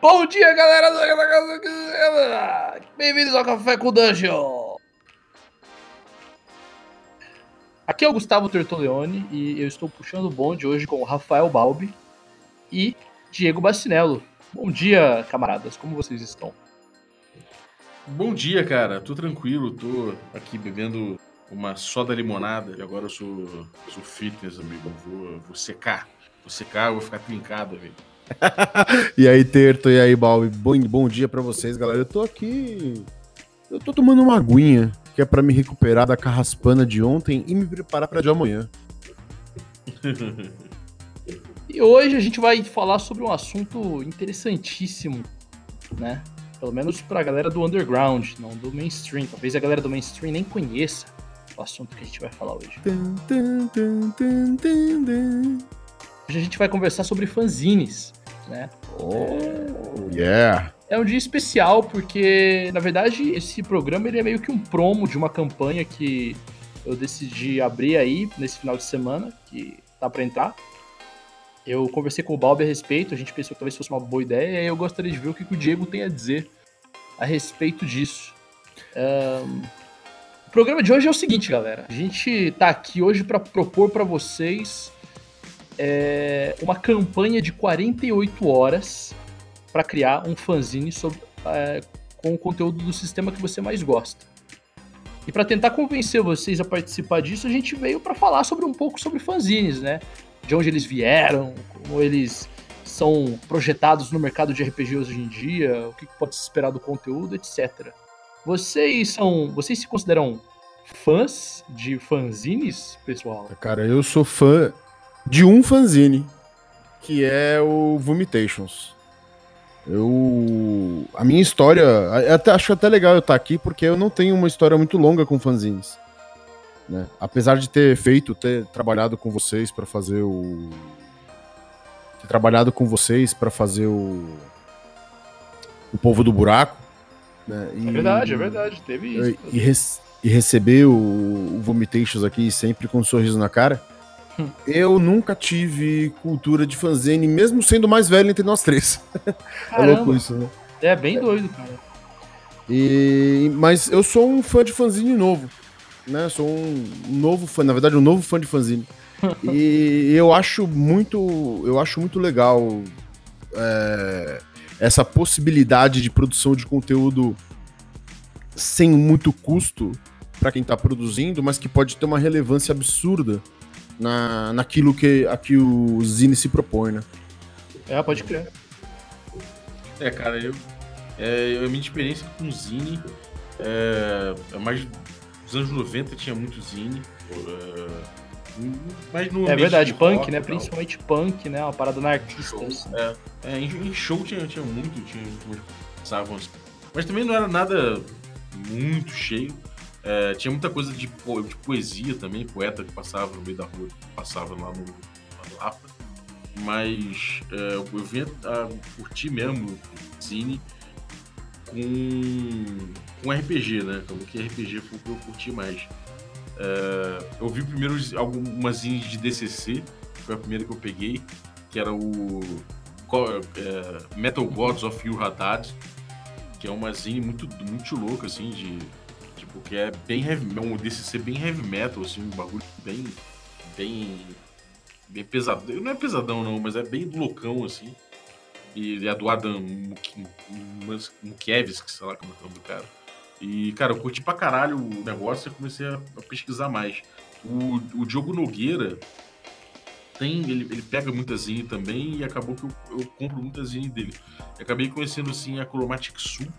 Bom dia, galera Bem-vindos ao Café com Dungeon! Aqui é o Gustavo Tertoleone e eu estou puxando o bonde hoje com o Rafael Balbi e Diego Bastinello. Bom dia, camaradas, como vocês estão? Bom dia, cara. Tô tranquilo, tô aqui bebendo uma soda limonada e agora eu sou, sou fitness, amigo. Vou, vou secar. Vou secar, vou ficar trincado, velho. E aí, Terto, e aí, Balbi? Bom, bom dia para vocês, galera. Eu tô aqui. Eu tô tomando uma aguinha, que é para me recuperar da carraspana de ontem e me preparar para de amanhã. e hoje a gente vai falar sobre um assunto interessantíssimo, né? Pelo menos pra galera do underground, não do mainstream. Talvez a galera do mainstream nem conheça o assunto que a gente vai falar hoje. Hoje a gente vai conversar sobre fanzines, né? Oh, yeah! É um dia especial porque, na verdade, esse programa ele é meio que um promo de uma campanha que eu decidi abrir aí nesse final de semana, que tá para entrar. Eu conversei com o Balbi a respeito, a gente pensou que talvez fosse uma boa ideia, e eu gostaria de ver o que, o Diego tem a dizer a respeito disso. Um, o programa de hoje é o seguinte, galera. A gente tá aqui hoje para propor para vocês é, uma campanha de 48 horas para criar um fanzine sobre, é, com o conteúdo do sistema que você mais gosta. E para tentar convencer vocês a participar disso, a gente veio para falar sobre um pouco sobre fanzines, né? de onde eles vieram, como eles são projetados no mercado de RPG hoje em dia, o que pode se esperar do conteúdo, etc. Vocês são, vocês se consideram fãs de fanzines, pessoal? Cara, eu sou fã de um fanzine, que é o Vomitations. Eu. A minha história. Até, acho até legal eu estar aqui, porque eu não tenho uma história muito longa com fanzines. Né? Apesar de ter feito, ter trabalhado com vocês para fazer o. Ter trabalhado com vocês para fazer o. O Povo do Buraco. Né? E, é verdade, é verdade. Teve isso. E, e, e receber o, o Vomitations aqui sempre com um sorriso na cara. Eu nunca tive cultura de fanzine, mesmo sendo mais velho entre nós três. é louco isso, né? É bem doido, cara. E, mas eu sou um fã de fanzine novo né? Sou um novo fã, na verdade, um novo fã de fanzine. e eu acho muito, eu acho muito legal é, essa possibilidade de produção de conteúdo sem muito custo para quem está produzindo, mas que pode ter uma relevância absurda na, naquilo que, a que o Zine se propõe, né? É, pode crer. É, cara, eu, é, a minha experiência com o Zine é, é mais nos anos 90 tinha muito zine. Uh, mas no é verdade, punk, né? Principalmente punk, né? Uma parada anarquista. Show, assim. é, é, em, show tinha, tinha muito, tinha, passavam, mas também não era nada muito cheio. É, tinha muita coisa de, de, poesia também, poeta que passava no meio da rua, passava lá no, Lapa. Mas é, eu vinha a curtir mesmo Zine com, com RPG, né? Então, que RPG foi o que eu curti mais. É, eu vi primeiro algumas zines de DCC, foi a primeira que eu peguei, que era o é, Metal Gods of Your Haddad, que é uma zine muito, muito louca, assim, de. Que é bem heavy, é um DCC bem heavy metal, assim, um bagulho bem. bem. bem pesado. Não é pesadão, não, mas é bem loucão, assim. E a do Adam Mukiewicz, sei lá como é o nome do cara. E, cara, eu curti pra caralho o negócio e comecei a, pesquisar mais. O, o Diogo Nogueira tem. Ele, ele pega muita zine também e acabou que eu, eu compro muita zine dele. E acabei conhecendo assim a Chromatic Soup,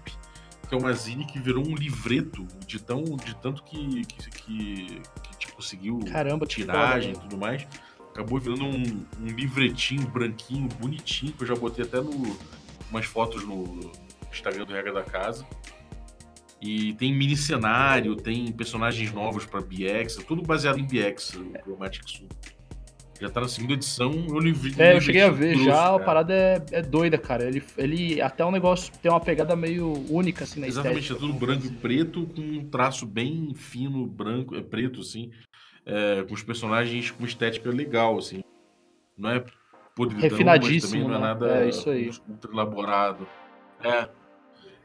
que é uma zine que virou um livreto de, tão, de tanto que, que, que, que tipo, conseguiu Caramba, tiragem e tudo mais acabou virando um, um, livretinho branquinho, bonitinho, que eu já botei até no, umas fotos no Instagram do Regra da Casa. E tem mini cenário, tem personagens novos para BX, tudo baseado em BX, o Chromatic Sul. Já tá na segunda edição, eu não vi. É, eu cheguei a ver já, cara. a parada é, é doida, cara. Ele, ele até um negócio tem uma pegada meio única assim na Exatamente, estética. é tudo branco e preto, com um traço bem fino, branco, é preto, assim é, com os personagens com estética legal, assim. Não é podridão, Refinadíssimo, mas também não é né? nada É, isso aí. ultra elaborado. É.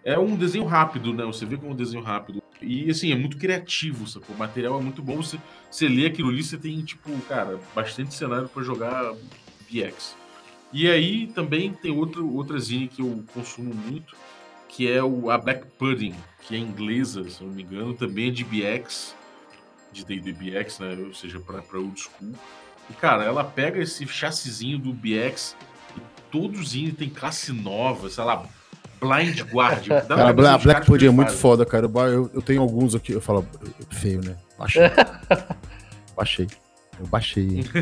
É um desenho rápido, né? Você vê como um desenho rápido. E assim, é muito criativo, sacou? O material é muito bom. Você, você lê aquilo ali, você tem, tipo, cara, bastante cenário pra jogar BX. E aí também tem outro, outra zine que eu consumo muito, que é o, a Black Pudding, que é inglesa, se não me engano, também é de BX, de D&D BX, né? Ou seja, pra old school. E, cara, ela pega esse chassizinho do BX e todo zine tem classe nova, sei lá, Blind Guardian. Dá Cara, os Black Pudding é muito fazem. foda, cara. Eu, eu, tenho alguns aqui. Eu falo, feio, né? Baixei. baixei. Eu baixei.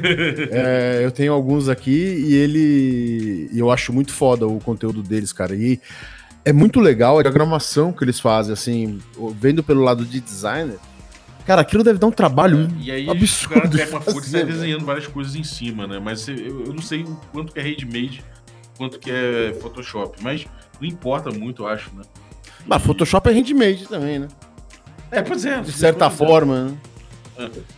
É, eu tenho alguns aqui e ele. e eu acho muito foda o conteúdo deles, cara. E é muito legal a diagramação que eles fazem, assim, vendo pelo lado de designer. Cara, aquilo deve dar um trabalho. E aí absurdo o cara de pega uma folha e sai desenhando várias coisas em cima, né? Mas eu, eu não sei o quanto que é handmade, quanto que é Photoshop. Mas importa muito, eu acho, né? Mas Photoshop é handmade também, né? É, pois é. De certa é. forma, né?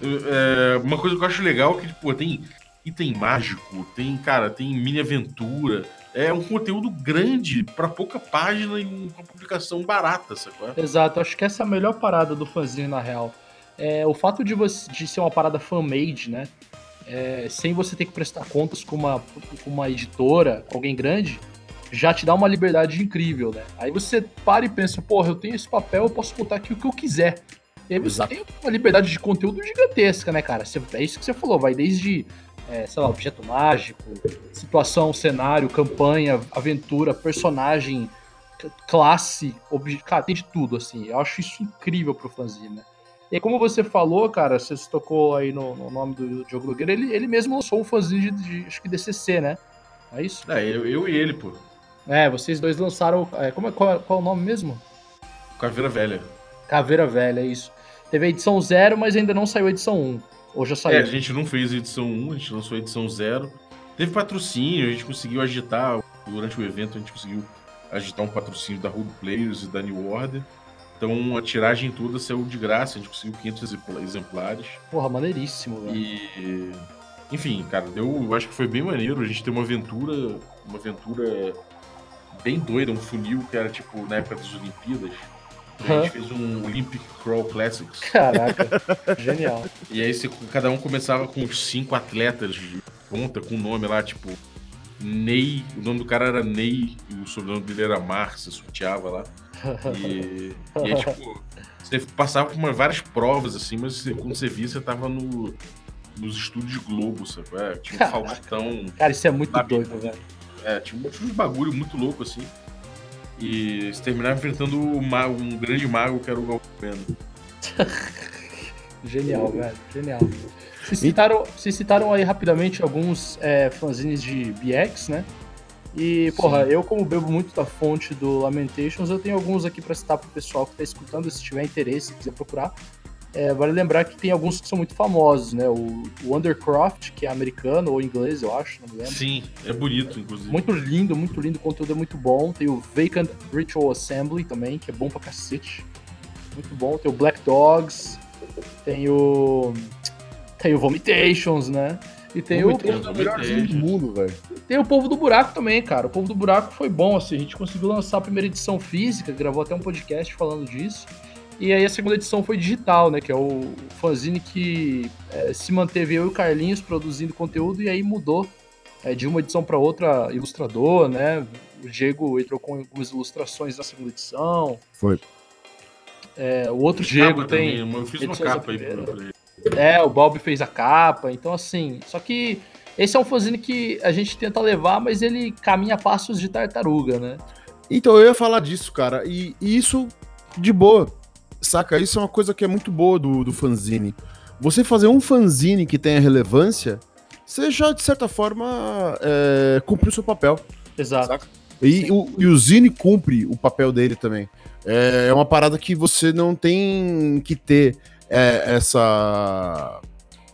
É, uma coisa que eu acho legal é que, pô, tem item mágico, tem, cara, tem mini aventura. É um conteúdo grande pra pouca página e uma publicação barata, sacou? Exato, acho que essa é a melhor parada do fanzine, na real. É, o fato de, você, de ser uma parada fan-made, né? É, sem você ter que prestar contas com uma, com uma editora, com alguém grande, já te dá uma liberdade incrível, né? Aí você para e pensa, porra, eu tenho esse papel, eu posso botar aqui o que eu quiser. E aí você Exato. tem uma liberdade de conteúdo gigantesca, né, cara? Você- é isso que você falou, vai desde, é, sei lá, objeto mágico, situação, cenário, campanha, aventura, personagem, classe, obje... cara, tem de tudo, assim. Eu acho isso incrível pro fanzine, né? E aí, como você falou, cara, você se tocou aí no, no nome do Diogo Nogueira, ele, ele mesmo lançou um fanzine de, de, acho que DCC, né? É isso? É, eu, eu e ele, pô. É, vocês dois lançaram, é, como é, qual, qual é o nome mesmo? Caveira Velha. Caveira Velha, é isso. Teve a edição 0, mas ainda não saiu a edição 1. Um. Ou já É, saiu? a gente não fez a edição 1, a gente lançou a edição 0. Teve patrocínio, a gente conseguiu agitar, durante o evento a gente conseguiu agitar um patrocínio da Road Players e da New Order. Então a tiragem toda saiu de graça, a gente conseguiu 500 exempla- exemplares. Porra, maneiríssimo, velho. E. Enfim, cara, deu, eu acho que foi bem maneiro. A gente tem uma aventura, uma aventura bem doida, um funil que era tipo na época das Olimpíadas. A gente fez um Olympic Crawl Classics. Caraca, genial. E aí você- cada um começava com uns cinco atletas de ponta, com o nome lá, tipo, Ney. O nome do cara era Ney e o sobrenome dele era Mar, você sorteava lá. E, e aí, tipo, você passava por várias provas, assim, mas você- quando você via, você tava no, nos estúdios Globo, sabe? É, tinha um. Faustão. Cara, isso é muito doido, velho. É, tinha um tinha uns bagulho muito louco, assim. E você terminava enfrentando o ma- um grande mago que era o Galvano. Genial, velho. Genial. Vocês citaram, vocês citaram aí rapidamente alguns é, fanzines de BX, né? E, porra, Sim. eu como bebo muito da fonte do Lamentations, eu tenho alguns aqui pra citar pro pessoal que tá escutando, se tiver interesse, se quiser procurar. É, vale lembrar que tem alguns que são muito famosos, né? O, o Undercroft, que é americano ou inglês, eu acho, não me lembro. Sim, é bonito, inclusive. Muito lindo, muito lindo, o conteúdo é muito bom. Tem o Vacant Ritual Assembly também, que é bom pra cacete. Muito bom. Tem o Black Dogs, tem o. Tem o Vomitations, né? E tem o, É do mundo, velho. tem o Povo do Buraco também, cara. O Povo do Buraco foi bom, assim. A gente conseguiu lançar a primeira edição física, gravou até um podcast falando disso. E aí a segunda edição foi digital, né? Que é o fanzine que é, se manteve eu e o Carlinhos produzindo conteúdo e aí mudou é, de uma edição para outra ilustrador, né? O Diego entrou com algumas ilustrações na segunda edição. Foi. É, o outro Diego tem. também, eu fiz uma da capa aí pra, ele. É, o Bob fez a capa, então assim. Só que esse é um fanzine que a gente tenta levar, mas ele caminha a passos de tartaruga, né? Então eu ia falar disso, cara. E, e isso de boa. Saca? Isso é uma coisa que é muito boa do, do fanzine. Você fazer um fanzine que tenha relevância, você já, de certa forma, é, cumpriu o seu papel. Exato. Saca? E o, e o Zine cumpre o papel dele também. É uma parada que você não tem que ter é, essa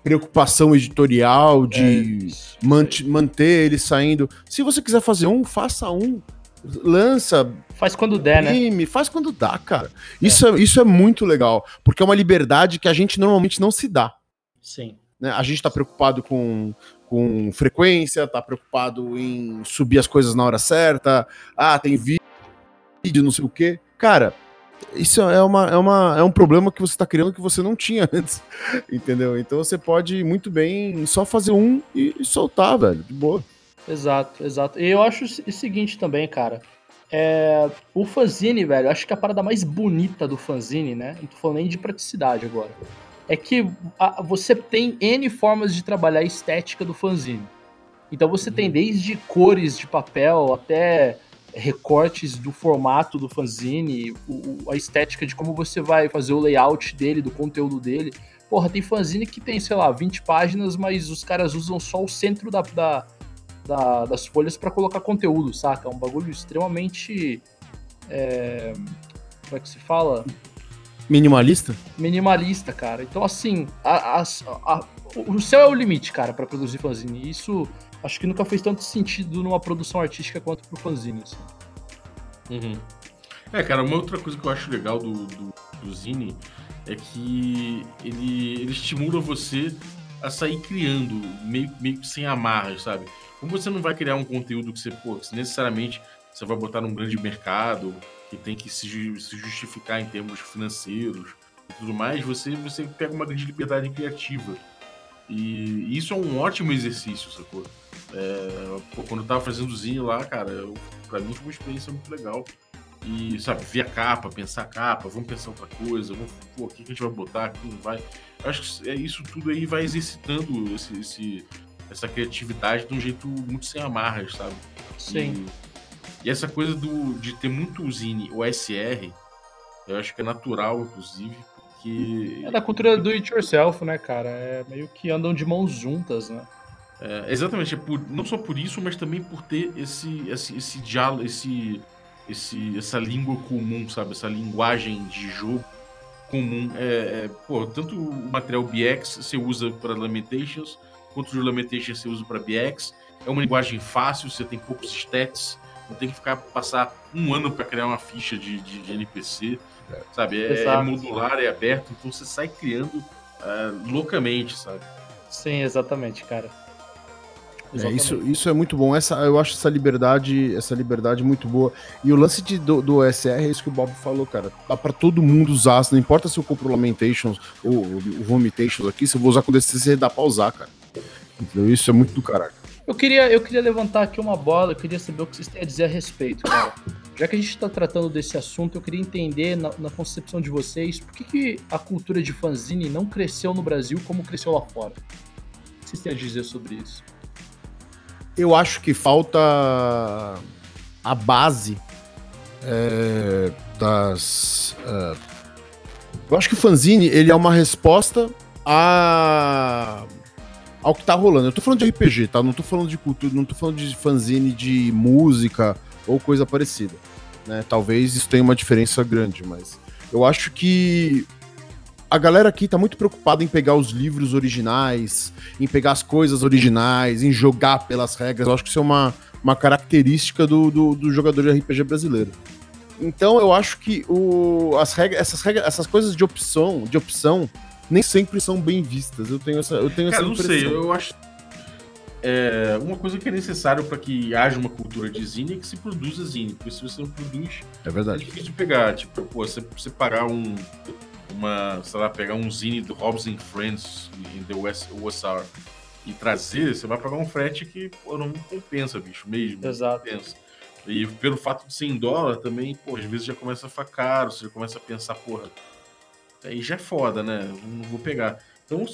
preocupação editorial de Isso. mant- manter ele saindo. Se você quiser fazer um, faça um. Lança, Faz quando der, né? imprime, faz quando dá, cara. Isso é. isso é muito legal, porque é uma liberdade que a gente normalmente não se dá. Sim. Né? A gente está preocupado com, com frequência, está preocupado em subir as coisas na hora certa. Ah, tem vídeo, não sei o quê. Cara, isso é, uma, é, uma, é um problema que você está criando que você não tinha antes, entendeu? Então você pode muito bem só fazer um e soltar, velho, de boa. Exato, exato. E eu acho o seguinte também, cara. É, o fanzine, velho, acho que a parada mais bonita do fanzine, né? Não tô falando nem de praticidade agora. É que a, você tem N formas de trabalhar a estética do fanzine. Então você tem uhum. desde cores de papel até recortes do formato do fanzine, o, a estética de como você vai fazer o layout dele, do conteúdo dele. Porra, tem fanzine que tem, sei lá, 20 páginas, mas os caras usam só o centro da, da, da das folhas para colocar conteúdo, saca? É um bagulho extremamente. É, como é que se fala? Minimalista? Minimalista, cara. Então, assim, a, a, a, o céu é o limite, cara, para produzir fanzine. Isso acho que nunca fez tanto sentido numa produção artística quanto pro fanzine. Assim. Uhum. É, cara, uma outra coisa que eu acho legal do, do, do Zine é que ele, ele estimula você a sair criando, meio, meio que sem amarras, sabe? Como você não vai criar um conteúdo que você, pô, que necessariamente você vai botar num grande mercado, que tem que se, se justificar em termos financeiros e tudo mais, você, você pega uma grande liberdade criativa. E isso é um ótimo exercício, sacou? É, pô, quando eu tava fazendo zine lá, cara, eu, pra mim foi uma experiência muito legal. E, sabe, ver a capa, pensar a capa, vamos pensar outra coisa, vamos, pô, o que a gente vai botar, o que não vai. Acho que é isso tudo aí vai exercitando esse, esse, essa criatividade de um jeito muito sem amarras, sabe? Sim. E, e essa coisa do, de ter muito zine, o SR, eu acho que é natural, inclusive, porque. É da cultura do it yourself, né, cara? É meio que andam de mãos juntas, né? É, exatamente, é por, não só por isso, mas também por ter esse, esse, esse diálogo, esse, esse, essa língua comum, sabe? Essa linguagem de jogo comum. É, é, pô, tanto o material BX você usa para Lamentations, quanto o Lamentations você usa para BX. É uma linguagem fácil, você tem poucos stats, não tem que ficar passar um ano para criar uma ficha de, de, de NPC, é. sabe? É, é, modular, é aberto, então você sai criando uh, loucamente, sabe? Sim, exatamente, cara. É, isso, isso é muito bom. Essa, eu acho essa liberdade, essa liberdade muito boa. E o lance de, do, do SR é isso que o Bob falou, cara. Dá pra todo mundo usar. Não importa se eu compro o Lamentations ou o Vomitations aqui, se eu vou usar com DCC, dá pra usar, cara. Entendeu? Isso é muito do caralho. Eu queria, eu queria levantar aqui uma bola, eu queria saber o que vocês têm a dizer a respeito, cara. Já que a gente está tratando desse assunto, eu queria entender, na, na concepção de vocês, por que, que a cultura de fanzine não cresceu no Brasil como cresceu lá fora? O que vocês têm a dizer sobre isso? eu acho que falta a base é, das. É, eu acho que o fanzine ele é uma resposta a ao que tá rolando. Eu tô falando de RPG, tá? Não tô falando de cultura, não tô falando de fanzine de música ou coisa parecida. Né? Talvez isso tenha uma diferença grande, mas eu acho que a galera aqui tá muito preocupada em pegar os livros originais, em pegar as coisas originais, em jogar pelas regras. Eu acho que isso é uma, uma característica do, do, do jogador de RPG brasileiro. Então eu acho que o, as regras, essas regras, essas coisas de opção, de opção, nem sempre são bem vistas. Eu tenho essa, eu tenho Cara, essa impressão. não sei, eu acho é, uma coisa que é necessário para que haja uma cultura de zine é que se produza zine, porque se você não produz, é verdade. É difícil pegar, tipo, pô, você, pagar um uma, sei lá, pegar um zine do Hobbs and Friends em The USR e trazer, você vai pagar um frete que pô, não compensa, bicho, mesmo. Exato. Compensa. E pelo fato de ser em dólar também, pô, às vezes já começa a ficar caro, você já começa a pensar, porra, aí já é foda, né? Não vou pegar. Então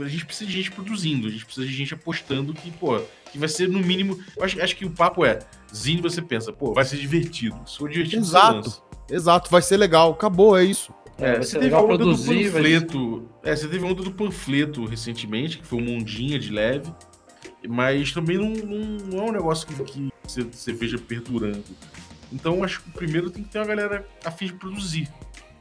a gente precisa de gente produzindo, a gente precisa de gente apostando que, pô, que vai ser no mínimo. Acho, acho que o papo é, Zine você pensa, pô, vai ser divertido. Se for divertido, Exato. Exato, vai ser legal. Acabou, é isso. É, você teve a onda produzir, do panfleto. Mas... É, você teve a onda do panfleto recentemente, que foi um mundinha de leve. Mas também não, não, não é um negócio que, que você, você veja perdurando. Então acho que primeiro tem que ter uma galera a fim de produzir.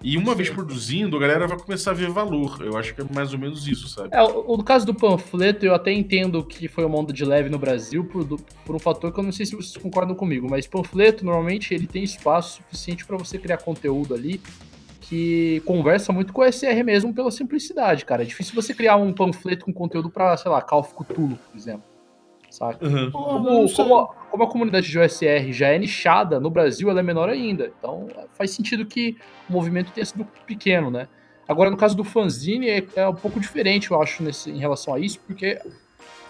E uma vez produzindo, a galera vai começar a ver valor. Eu acho que é mais ou menos isso, sabe? É, o, no caso do panfleto, eu até entendo que foi uma onda de leve no Brasil por, por um fator que eu não sei se vocês concordam comigo, mas panfleto, normalmente, ele tem espaço suficiente para você criar conteúdo ali que conversa muito com o SR mesmo pela simplicidade, cara. É difícil você criar um panfleto com conteúdo pra, sei lá, Call of Cthulhu, por exemplo. Saca? Uhum. Como, como, a, como, a, comunidade de OSR já é nichada, no Brasil ela é menor ainda. Então faz sentido que o movimento tenha sido pequeno, né? Agora, no caso do fanzine, é, é um pouco diferente, eu acho, nesse, em relação a isso, porque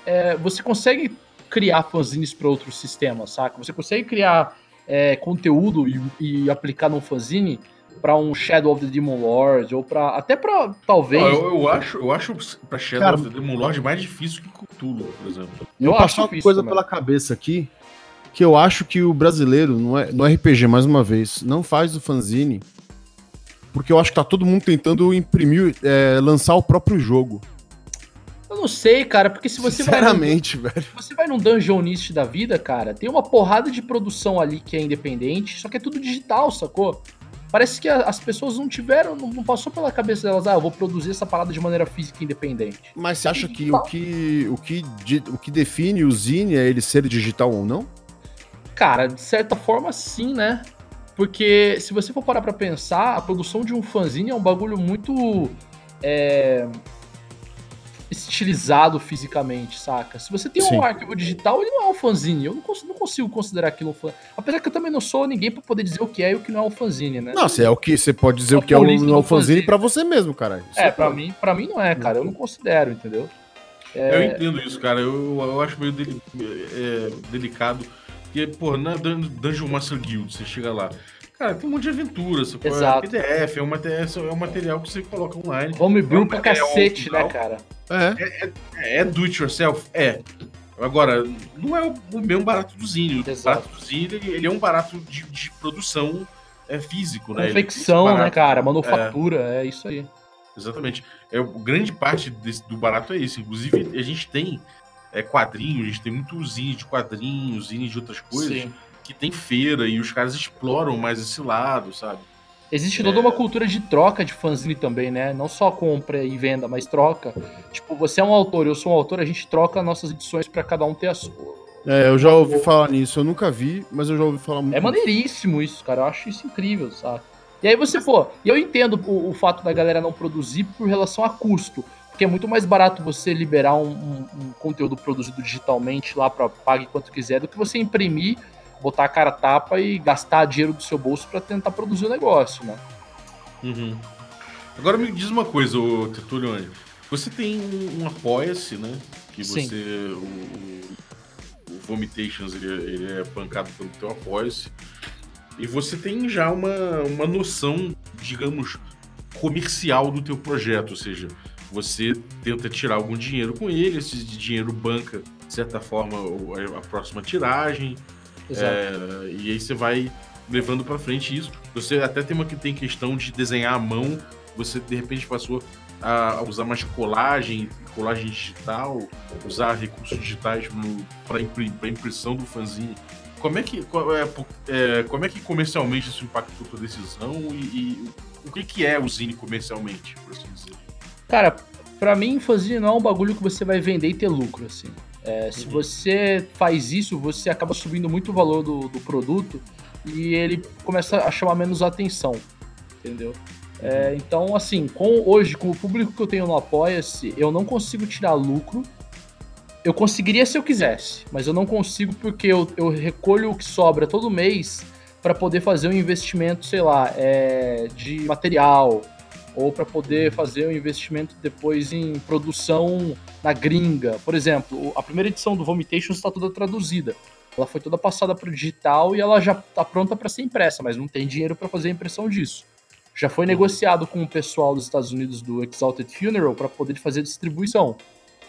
é, você consegue criar fanzines para outros sistemas, saca? Você consegue criar é, conteúdo e, e, aplicar no fanzine para um Shadow of the Demon Lord ou para até para talvez. eu, eu, acho, eu acho para Shadow Cara, of the Demon Lord mais difícil que Cthulhu, por exemplo. Eu, eu acho uma coisa também. pela cabeça aqui que eu acho que o brasileiro no, é, no RPG mais uma vez não faz o fanzine porque eu acho que tá todo mundo tentando imprimir, é, lançar o próprio jogo. Eu não sei, cara, porque se você Sinceramente, vai. velho. Se você vai num Dungeonist da vida, cara, tem uma porrada de produção ali que é independente, só que é tudo digital, sacou? Parece que as pessoas não tiveram, não passou pela cabeça delas, ah, eu vou produzir essa parada de maneira física independente. Mas você acha que o que, o que o que define o Zine é ele ser digital ou não? Cara, de certa forma sim, né? Porque se você for parar pra pensar, a produção de um fanzine é um bagulho muito. É, estilizado fisicamente, saca? Se você tem Sim. um arquivo digital, ele não é um fanzine. Eu não consigo, não consigo considerar aquilo um fanzine. Apesar que eu também não sou ninguém para poder dizer o que é e o que não é um fanzine, né? Não, você é o que você pode dizer é o que é o, não é um fanzine para você mesmo, cara. Isso é, é para mim, para mim não é, cara. Eu não considero, entendeu? É... Eu entendo isso, cara. Eu, eu acho meio deli é, delicado porque, pô, na Dungeon Master Guild, você chega lá. Cara, tem um monte de aventura, você Exato. é PDF, é um, material, é um material que você coloca online. Homebrew é um pra cacete, né, cara? É. É, é, é do it yourself? É. Agora, não é o mesmo barato do Zine. O barato do Zine, ele, é um barato de, de produção é, físico, né? Confecção, né, cara? Manufatura, é, é isso aí. Exatamente. É, grande parte desse, do barato é isso. Inclusive, a gente tem é, quadrinhos, a gente tem muito zine de quadrinhos, zine de outras coisas, Sim. Que tem feira e os caras exploram mais esse lado, sabe? Existe toda é... uma cultura de troca de fanzine também, né? Não só compra e venda, mas troca. Tipo, você é um autor, eu sou um autor, a gente troca nossas edições para cada um ter a sua. É, eu já ouvi falar nisso, eu nunca vi, mas eu já ouvi falar muito. É maneiríssimo isso, cara. Eu acho isso incrível, sabe? E aí você, pô, e eu entendo o, o fato da galera não produzir por relação a custo. Porque é muito mais barato você liberar um, um, um conteúdo produzido digitalmente lá para pague quanto quiser do que você imprimir, botar a cara tapa e gastar dinheiro do seu bolso para tentar produzir o negócio, né? Uhum. Agora me diz uma coisa, Tertulione. Você tem um, um Apoia-se, né? Que você. Sim. O, o, Vomitations ele, é, ele é pancado pelo teu Apoia-se. E você tem já uma, uma noção, digamos, comercial do teu projeto, ou seja, você tenta tirar algum dinheiro com ele, esse dinheiro banca, de certa forma, a próxima tiragem. É, e aí você vai levando para frente isso. Você até tem uma que tem questão de desenhar à mão, você de repente passou a usar mais colagem, colagem digital, usar recursos digitais para impri, impressão do fanzine. Como é que, é, é, como é que comercialmente isso impactou a tua decisão e, e o que, que é o Zine comercialmente, por assim dizer? Cara, para mim, fanzine não é um bagulho que você vai vender e ter lucro, assim. É, se você faz isso, você acaba subindo muito o valor do, do produto e ele começa a chamar menos atenção, entendeu? É, então, assim, com hoje, com o público que eu tenho no Apoia-se, eu não consigo tirar lucro. Eu conseguiria se eu quisesse, mas eu não consigo porque eu, eu recolho o que sobra todo mês para poder fazer um investimento, sei lá, é, de material, ou para poder fazer um investimento depois em produção na gringa. Por exemplo, a primeira edição do Vomitation está toda traduzida. Ela foi toda passada para o digital e ela já está pronta para ser impressa, mas não tem dinheiro para fazer a impressão disso. Já foi negociado com o pessoal dos Estados Unidos do Exalted Funeral para poder fazer a distribuição.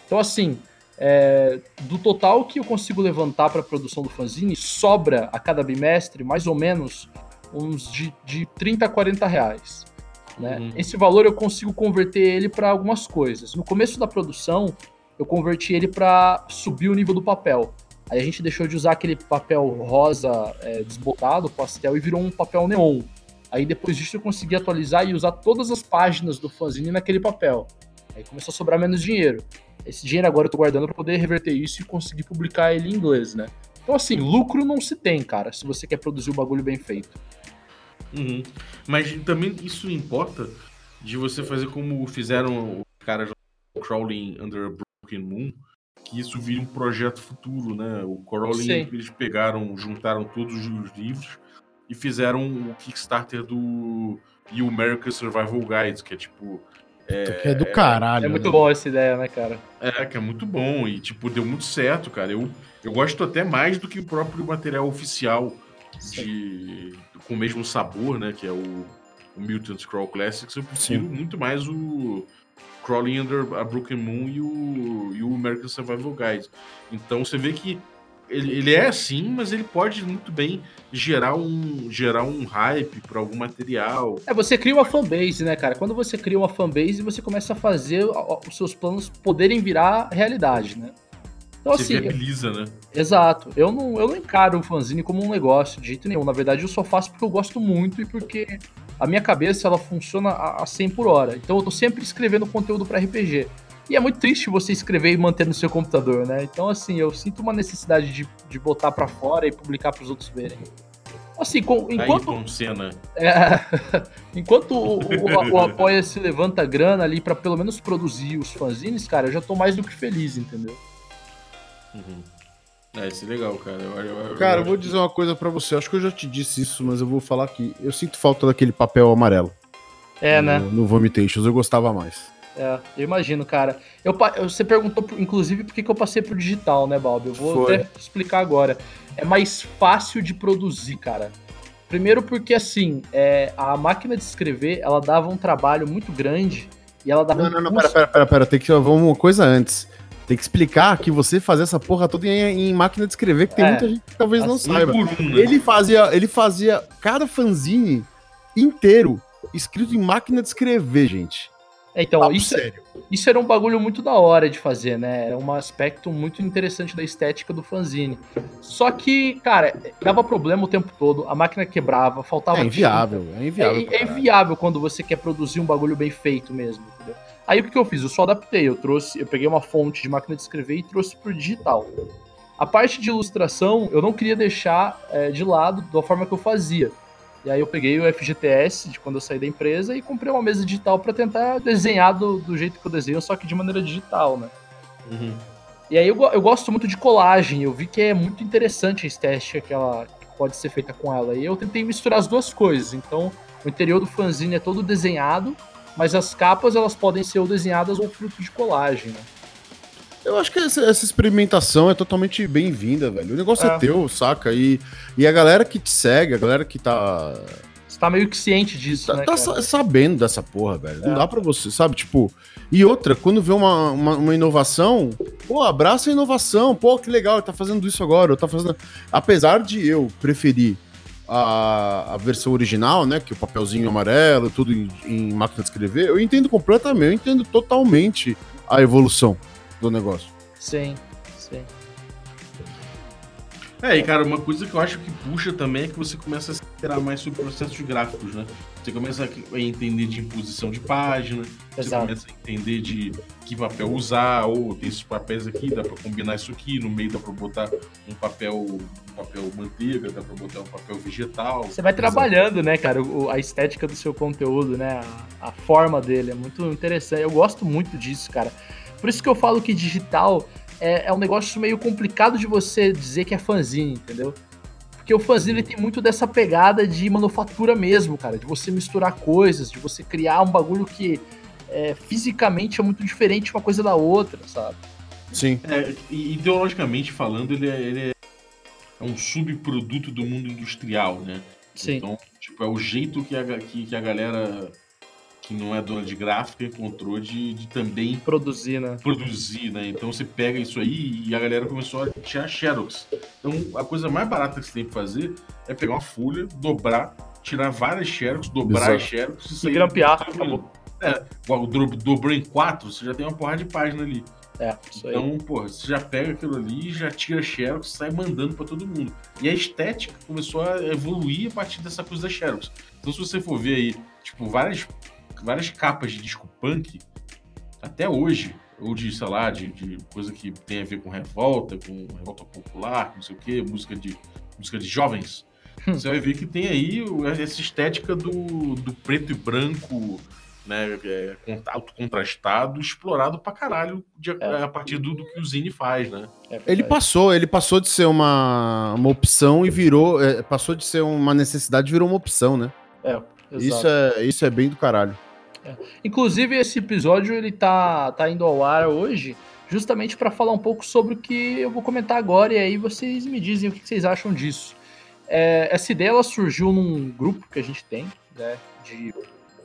Então, assim, é, do total que eu consigo levantar para a produção do fanzine, sobra a cada bimestre mais ou menos uns de, de 30 a 40 reais. Né? Uhum. Esse valor eu consigo converter ele para algumas coisas. No começo da produção, eu converti ele para subir o nível do papel. Aí a gente deixou de usar aquele papel rosa é, desbotado, pastel, e virou um papel neon. Aí depois disso eu consegui atualizar e usar todas as páginas do fanzine naquele papel. Aí começou a sobrar menos dinheiro. Esse dinheiro agora eu tô guardando para poder reverter isso e conseguir publicar ele em inglês, né? Então assim, lucro não se tem, cara, se você quer produzir um bagulho bem feito. Uhum. Mas também isso importa de você fazer como fizeram os caras Crawling Under a Broken Moon, que isso vira um projeto futuro, né? O Crawling, eles pegaram, juntaram todos os livros e fizeram o Kickstarter do You American Survival Guides, que é tipo. É, que é do caralho. É muito né? bom essa ideia, né, cara? É, que é muito bom e, tipo, deu muito certo, cara. Eu, eu gosto até mais do que o próprio material oficial de, com o mesmo sabor, né? Que é o, o Mutant Scroll Classics. Eu prefiro Sim. muito mais o Crawling Under a Broken Moon e o, e o American Survival Guide. Então você vê que ele, ele, é assim, mas ele pode muito bem gerar um, gerar um hype para algum material. É, você cria uma fanbase, né, cara? Quando você cria uma fanbase, você começa a fazer os seus planos poderem virar realidade, né? Então, você assim, viabiliza, né? Exato. Eu não, eu não encaro o fanzine como um negócio de jeito nenhum. Na verdade, eu só faço porque eu gosto muito e porque a minha cabeça ela funciona a, 100 por hora. Então eu tô sempre escrevendo conteúdo para RPG. E é muito triste você escrever e manter no seu computador, né? Então, assim, eu sinto uma necessidade de, de botar para fora e publicar para os outros verem. Assim, com, enquanto. Aí, cena. É, enquanto o, o, o Apoia se levanta grana ali para pelo menos produzir os fanzines, cara, eu já tô mais do que feliz, entendeu? Uhum. É, isso é legal, cara. Eu, eu, eu, cara, eu vou dizer uma coisa para você. Acho que eu já te disse isso, mas eu vou falar aqui. Eu sinto falta daquele papel amarelo. É, no, né? No Vomitations, eu gostava mais. É, eu imagino, cara. Eu, você perguntou, inclusive, por que, que eu passei pro digital, né, Balbi? Eu vou Foi. até explicar agora. É mais fácil de produzir, cara. Primeiro porque, assim, é, a máquina de escrever, ela dava um trabalho muito grande e ela dava Não, um não, não, pera, pera, pera, pera, tem que... Vamos uma coisa antes. Tem que explicar que você fazer essa porra toda em, em máquina de escrever, que tem é, muita gente que talvez assim não saiba. Um, né? Ele fazia, ele fazia cada fanzine inteiro escrito em máquina de escrever, gente. É, então, isso, é, isso era um bagulho muito da hora de fazer, né? Era um aspecto muito interessante da estética do fanzine. Só que, cara, dava problema o tempo todo, a máquina quebrava, faltava. É inviável, é inviável. É, é, inviável quando você quer produzir um bagulho bem feito mesmo, entendeu? Aí o que, que eu fiz? Eu só adaptei, eu trouxe, eu peguei uma fonte de máquina de escrever e trouxe pro digital. A parte de ilustração eu não queria deixar é, de lado da forma que eu fazia. E aí eu peguei o FGTS de quando eu saí da empresa e comprei uma mesa digital para tentar desenhar do, do, jeito que eu desenho, só que de maneira digital, né? Uhum. E aí eu, eu gosto muito de colagem, eu vi que é muito interessante a estética que ela que pode ser feita com ela. E eu tentei misturar as duas coisas. Então, o interior do fanzine é todo desenhado, mas as capas elas podem ser ou desenhadas ou fruto de colagem, né? Eu acho que essa, essa experimentação é totalmente bem-vinda, velho. O negócio é. é, teu, saca? E, e a galera que te segue, a galera que tá. Você tá meio que ciente disso, tá, né? Tá cara? sabendo dessa porra, velho. É. Não dá pra você, sabe? Tipo. E outra, quando vê uma, uma, uma, inovação, pô, abraça a inovação. Pô, que legal, ele tá fazendo isso agora. Eu tá fazendo. Apesar de eu preferir a, a versão original, né? Que o papelzinho amarelo, tudo em, em máquina de escrever, eu entendo completamente, eu entendo totalmente a evolução do negócio. Sim, sim. É, e cara, uma coisa que eu acho que puxa também é que você começa a se interar mais sobre processos gráficos, né? Você começa a entender de imposição de página, Exato. você começa a entender de que papel usar, ou tem esses papéis aqui, dá pra combinar isso aqui, no meio dá pra botar um papel, um papel manteiga, dá pra botar um papel vegetal. Você vai trabalhando, Exato. né, cara, a estética do seu conteúdo, né, a, a forma dele, é muito interessante. Eu gosto muito disso, cara. Por isso que eu falo que digital é, é um negócio meio complicado de você dizer que é fanzine, entendeu? Porque o fanzine tem muito dessa pegada de manufatura mesmo, cara, de você misturar coisas, de você criar um bagulho que é, fisicamente é muito diferente uma coisa da outra, sabe? Sim. É, ideologicamente falando, ele é, ele é um subproduto do mundo industrial, né? Sim. Então, tipo, é o jeito que a, que, que a galera que não é dona de gráfica encontrou de, de também produzir, né? Produzir, né? Então você pega isso aí e a galera começou a tirar xerox. Então a coisa mais barata que você tem que fazer é pegar uma folha, dobrar, tirar várias xerox, dobrar Exato. as xerox e, e grampear, acabou. É, o dobrou em quatro, você já tem uma porra de página ali. É, isso então, aí. pô, você já pega aquilo ali, já tira xerox, sai mandando para todo mundo. E a estética começou a evoluir a partir dessa coisa da xerox. Então, se você for ver aí, tipo, várias várias capas de disco punk, até hoje, ou de, sei lá, de, de coisa que tem a ver com revolta, com revolta popular, não sei o quê, música de, música de jovens. você vai ver que tem aí essa estética do, do preto e branco, né, é, autocontrastado, explorado pra caralho de, é. a partir do, do, que o Zine faz, né? É ele passou, ele passou de ser uma, uma opção e virou, é, passou de ser uma necessidade e virou uma opção, né? É, isso é, isso é bem do caralho. Inclusive, esse episódio ele tá, tá indo ao ar hoje justamente para falar um pouco sobre o que eu vou comentar agora e aí vocês me dizem o que vocês acham disso. É, essa ideia ela surgiu num grupo que a gente tem, né, de,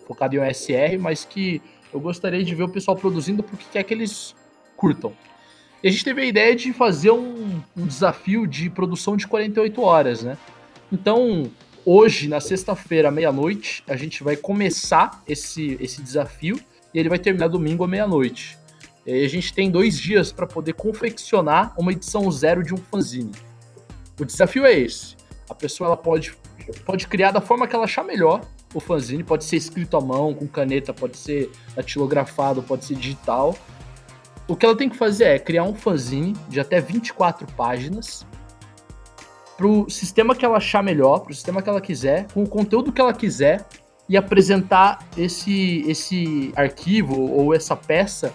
focado em OSR, mas que eu gostaria de ver o pessoal produzindo porque quer que eles curtam. E a gente teve a ideia de fazer um, um desafio de produção de 48 horas, né? Então, hoje, na sexta-feira, meia-noite, a gente vai começar esse, esse desafio e ele vai terminar domingo à meia-noite. E a gente tem dois dias para poder confeccionar uma edição zero de um fanzine. O desafio é esse. A pessoa ela pode, pode criar da forma que ela achar melhor o fanzine, pode ser escrito à mão, com caneta, pode ser datilografado, pode ser digital. O que ela tem que fazer é criar um fanzine de até 24 páginas pro sistema que ela achar melhor, pro sistema que ela quiser, com o conteúdo que ela quiser e apresentar esse, esse arquivo ou essa peça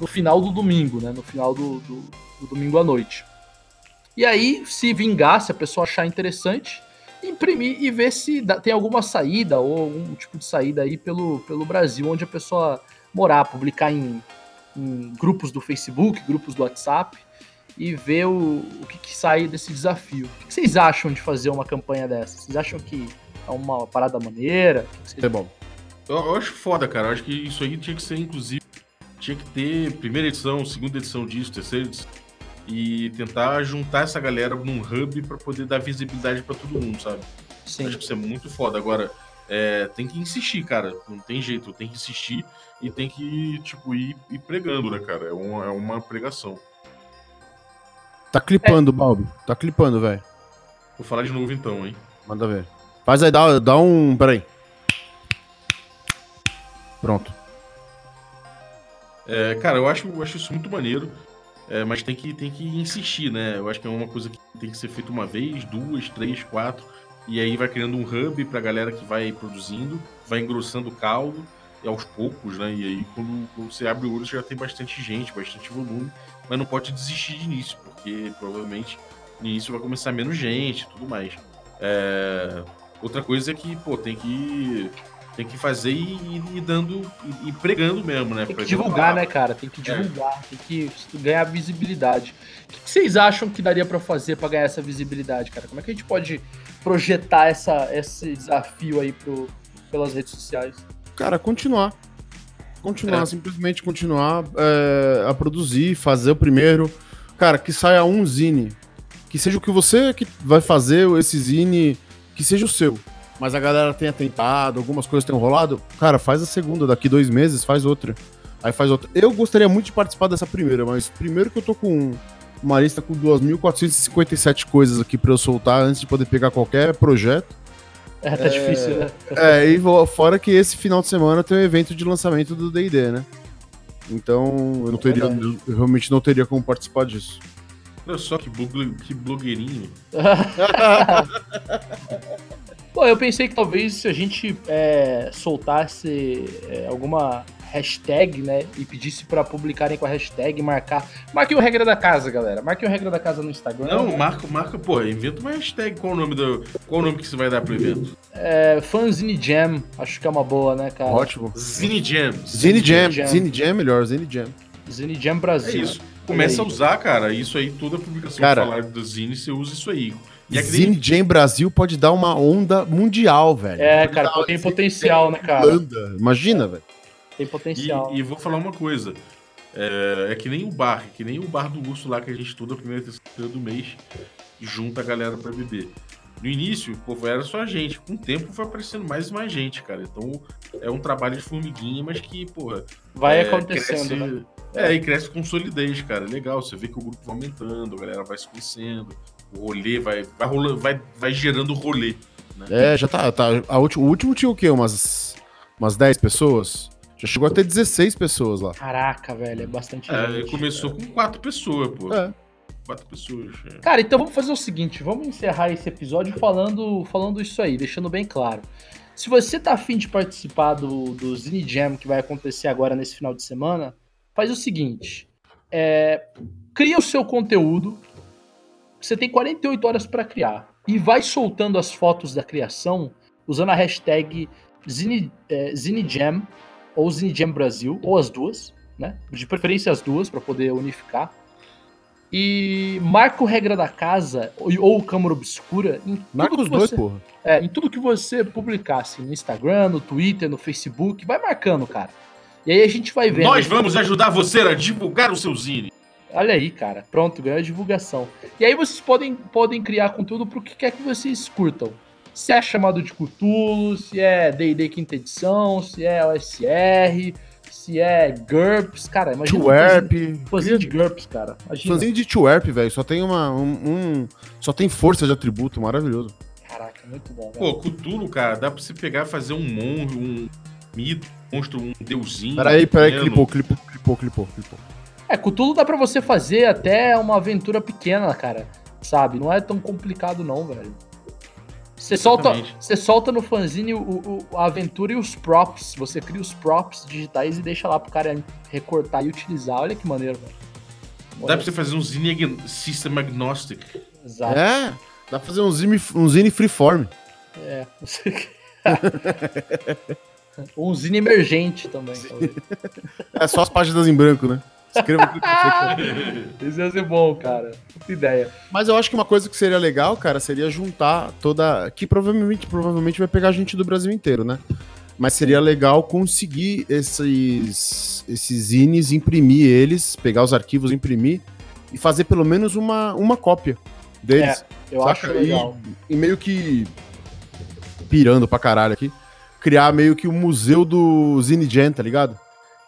no final do domingo, né? No final do, do, do domingo à noite. E aí, se vingar, se a pessoa achar interessante, imprimir e ver se dá, tem alguma saída ou algum tipo de saída aí pelo, pelo Brasil, onde a pessoa morar, publicar em, em grupos do Facebook, grupos do WhatsApp e ver o, o que, que sai desse desafio. O que, vocês acham de fazer uma campanha dessa? Vocês acham que é uma parada maneira? É bom. Eu, eu, acho foda, cara. Eu acho que isso aí tinha que ser, inclusive, tinha que ter primeira edição, segunda edição disso, terceira edição. E tentar juntar essa galera num hub para poder dar visibilidade para todo mundo, sabe? Sim. Acho que isso é muito foda. Agora, é, tem que insistir, cara. Não tem jeito, tem que insistir e tem que, tipo, ir, ir pregando, né, cara? É uma, é uma pregação. Tá clipando, é. Balbi. Tá clipando, velho. Vou falar de novo então, hein? Manda ver. Faz aí, dá, dá um. Peraí. Pronto. É, cara, eu acho, eu acho isso muito maneiro. É, mas tem que, tem que insistir, né? Eu acho que é uma coisa que tem que ser feita uma vez, duas, três, quatro. E aí vai criando um hub pra galera que vai produzindo, vai engrossando o caldo e aos poucos, né? E aí quando, quando você abre o olho já tem bastante gente, bastante volume, mas não pode desistir de início porque provavelmente no início vai começar menos gente e tudo mais. É... Outra coisa é que, pô, tem que tem que fazer e ir dando e pregando mesmo, né? Tem que divulgar, né, cara? Tem que é. divulgar, é. tem que ganhar visibilidade. O que vocês acham que daria para fazer para ganhar essa visibilidade, cara? Como é que a gente pode projetar essa, esse desafio aí pro, pelas redes sociais? Cara, continuar. Continuar, é. simplesmente continuar é, a produzir, fazer o primeiro, Cara, que saia um zine. Que seja o que você que vai fazer, esse zine, que seja o seu. Mas a galera tenha tentado, algumas coisas tenham rolado. Cara, faz a segunda, daqui dois meses faz outra. Aí faz outra. Eu gostaria muito de participar dessa primeira, mas primeiro que eu tô com uma lista com 2.457 coisas aqui para eu soltar antes de poder pegar qualquer projeto. É, tá é... difícil, né? É, e fora que esse final de semana tem o um evento de lançamento do D&D, né? Então eu não teria, eu realmente não teria como participar disso. Olha só que, que blogueirinho. Bom, eu pensei que talvez se a gente é, soltasse é, alguma hashtag, né? E pedisse para publicarem com a hashtag, marcar. Marque o regra da casa, galera. Marque o regra da casa no Instagram. Não, marca, marca, pô, inventa uma hashtag. Qual o nome do. Qual o nome que você vai dar pro evento? É. Fanzine Jam. Acho que é uma boa, né, cara? Ótimo. Zine Jam. Zine Jam. Zine Jam é melhor, Zine Jam. Zine Jam Brasil. É isso. Começa a usar, cara. Isso aí, toda a publicação cara, falar do Zine, você usa isso aí. E Zine Jam Brasil pode dar uma onda mundial, velho. É, cara, tem potencial, né, cara? Imagina, velho. Tem potencial. E, e vou falar uma coisa. É, é, que nem o bar, é que nem o bar do urso lá que a gente estuda a primeira e terceira do mês e junta a galera para beber. No início, pô, era só a gente. Com o tempo foi aparecendo mais e mais gente, cara. Então é um trabalho de formiguinha, mas que, porra. Vai é, acontecendo. Cresce, né? É, e cresce com solidez, cara. Legal, você vê que o grupo vai aumentando, a galera vai se conhecendo, o rolê vai, vai, rolando, vai, vai gerando rolê. Né? É, já tá. tá a último, o último tinha o quê? Umas, umas 10 pessoas? Já chegou a ter 16 pessoas lá. Caraca, velho, é bastante é, gente. começou com 4 pessoas, pô. É. quatro pessoas. É. Cara, então vamos fazer o seguinte: vamos encerrar esse episódio falando, falando isso aí, deixando bem claro. Se você tá afim de participar do, do Zine Jam que vai acontecer agora nesse final de semana, faz o seguinte: é, cria o seu conteúdo. Você tem 48 horas para criar. E vai soltando as fotos da criação usando a hashtag Zine, é, ZineJam ou ZineJam Brasil, ou as duas, né? De preferência as duas, para poder unificar. E marca o regra da casa ou, Câmara Obscura em Marca os dois, porra. É, em tudo que você publicasse no Instagram, no Twitter, no Facebook, vai marcando, cara. E aí a gente vai ver. Nós vamos ajudar você a divulgar o seu zine. Olha aí, cara. Pronto, ganhou a divulgação. E aí vocês podem, podem criar conteúdo pro que quer que vocês curtam. Se é chamado de Cthulhu, se é D&D quinta edição, se é OSR, se é GURPS, cara, imagina. Twerp. Fãzinho de GURPS, cara. Imagina. Fãzinho de Twerp, velho. Só tem uma. Um, um, só tem força de atributo, maravilhoso. Caraca, muito bom, velho. Pô, Cthulhu, cara, dá pra você pegar e fazer um monstro, um mito, um monstro, um deusinho. Peraí, peraí, clipou, clipou, clipou, clipou, clipou. É, Cthulhu dá pra você fazer até uma aventura pequena, cara. Sabe? Não é tão complicado, não, velho. Você solta, você solta no fanzine o, o, a aventura e os props. Você cria os props digitais e deixa lá pro cara recortar e utilizar. Olha que maneiro, velho. Dá pra você fazer um zine system agnostic. Exato. É, dá pra fazer um zine, um zine freeform. É. um zine emergente também. é só as páginas em branco, né? Escreva o que você Isso ia ser bom, cara. Puta ideia. Mas eu acho que uma coisa que seria legal, cara, seria juntar toda. Que provavelmente, provavelmente vai pegar gente do Brasil inteiro, né? Mas seria legal conseguir esses, esses zines, imprimir eles, pegar os arquivos, imprimir e fazer pelo menos uma, uma cópia deles. É, eu saca? acho legal. E, e meio que pirando pra caralho aqui, criar meio que o um museu do Zine Gen, tá ligado?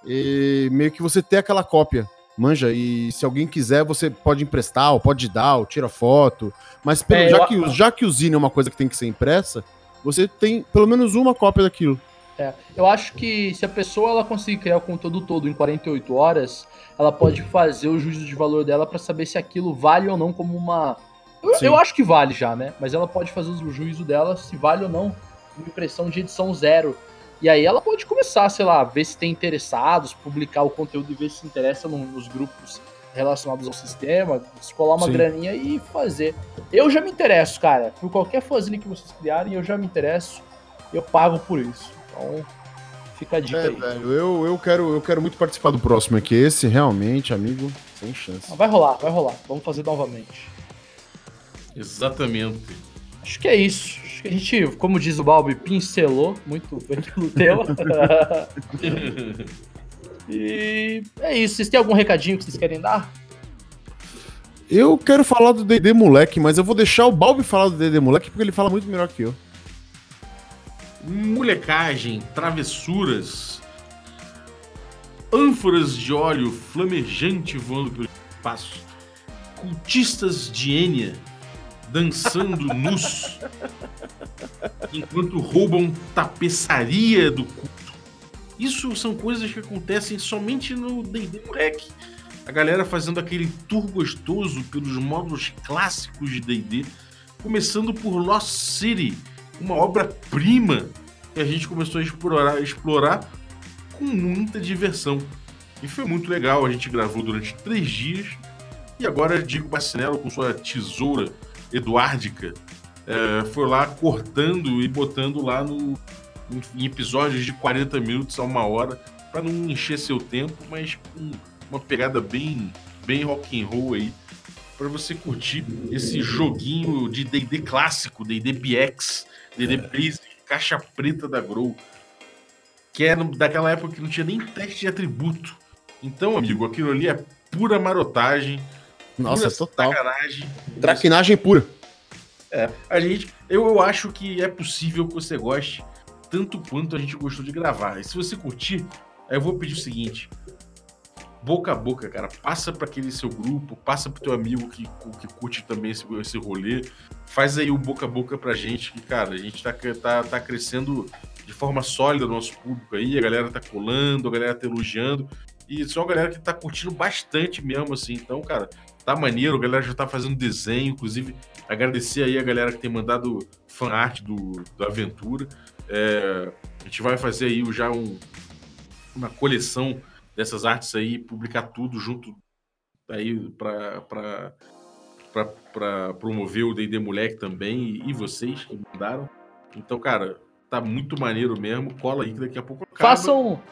E meio que você ter aquela cópia, manja, e se alguém quiser, você pode emprestar, ou pode dar, ou tira foto, mas pelo, é, já, eu... que, já que o Zine é uma coisa que tem que ser impressa, você tem pelo menos uma cópia daquilo. É, eu acho que se a pessoa ela conseguir criar o conteúdo todo em 48 horas, ela pode fazer o juízo de valor dela para saber se aquilo vale ou não como uma. Eu, eu, acho que vale já, né? Mas ela pode fazer o juízo dela se vale ou não uma impressão de edição zero e aí ela pode começar, sei lá, ver se tem interessados, publicar o conteúdo e ver se interessa nos grupos relacionados ao sistema, descolar uma Sim. graninha e fazer. Eu já me interesso, cara. Por qualquer fãzinho que vocês criarem, eu já me interesso. Eu pago por isso. Então, fica a dica é, aí. Velho, eu, eu, quero, eu quero muito participar do próximo aqui. Esse, realmente, amigo, sem chance. Vai rolar, vai rolar. Vamos fazer novamente. Exatamente. Acho que é isso. Acho que a gente, como diz o Balbi, pincelou muito bem pelo tema. e é isso. Vocês têm algum recadinho que vocês querem dar? Eu quero falar do DD Moleque, mas eu vou deixar o Balbi falar do DD Moleque porque ele fala muito melhor que eu. Molecagem, travessuras, ânforas de óleo flamejante voando pelo espaço, cultistas de Enya dançando nus enquanto roubam tapeçaria do culto. Isso são coisas que acontecem somente no D&D Rec. A galera fazendo aquele tour gostoso pelos módulos clássicos de D&D, começando por Lost City, uma obra-prima que a gente começou a explorar, explorar com muita diversão. E foi muito legal, a gente gravou durante três dias. E agora Diego Bacinello com sua tesoura Eduardica, é, foi lá cortando e botando lá no, em episódios de 40 minutos a uma hora, para não encher seu tempo, mas com uma pegada bem, bem rock and roll aí, para você curtir esse joguinho de D&D clássico, D&D BX, D&D é. Basic, caixa preta da Grow, que era é daquela época que não tinha nem teste de atributo. Então, amigo, aquilo ali é pura marotagem, nossa, total. Traquinagem. Traquinagem pura. É, a gente, eu, eu acho que é possível que você goste tanto quanto a gente gostou de gravar. E se você curtir, eu vou pedir o seguinte: boca a boca, cara. Passa para aquele seu grupo, passa pro teu amigo que, que curte também esse, esse rolê. Faz aí o boca a boca pra gente, que, cara, a gente tá, tá, tá crescendo de forma sólida no nosso público aí. A galera tá colando, a galera tá elogiando. E só a galera que tá curtindo bastante mesmo, assim. Então, cara, Tá maneiro, a galera já tá fazendo desenho, inclusive agradecer aí a galera que tem mandado fan art do, do Aventura. É, a gente vai fazer aí já um, uma coleção dessas artes aí, publicar tudo junto aí para promover o D&D Moleque também e, vocês que mandaram. Então, cara, tá muito maneiro mesmo. Cola aí que daqui a pouco acaba. Façam,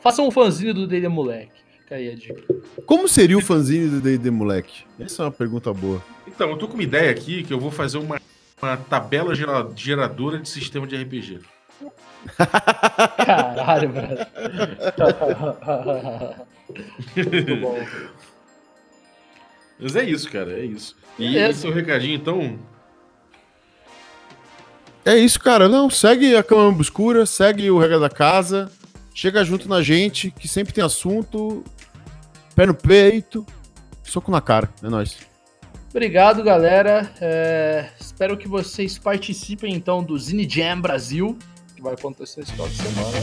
façam um fanzinho do D&D Moleque. Fica aí a dica. Como seria o fanzine do D&D Moleque? Essa é uma pergunta boa. Então, eu tô com uma ideia aqui que eu vou fazer uma, uma tabela geradora de sistema de RPG. Caralho, velho. Muito bom. Mas é isso, cara, é isso. E é. esse é o recadinho, então. É isso, cara. Não, segue a cama obscura, segue o Regra da Casa, chega junto na gente, que sempre tem assunto, pé no peito, soco na cara. É nóis. Obrigado, galera. É... Espero que vocês participem, então, do Zine Jam Brasil que vai acontecer esse final de semana.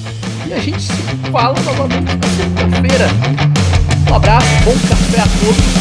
E a gente se fala novamente na segunda-feira. Um abraço, bom café a todos.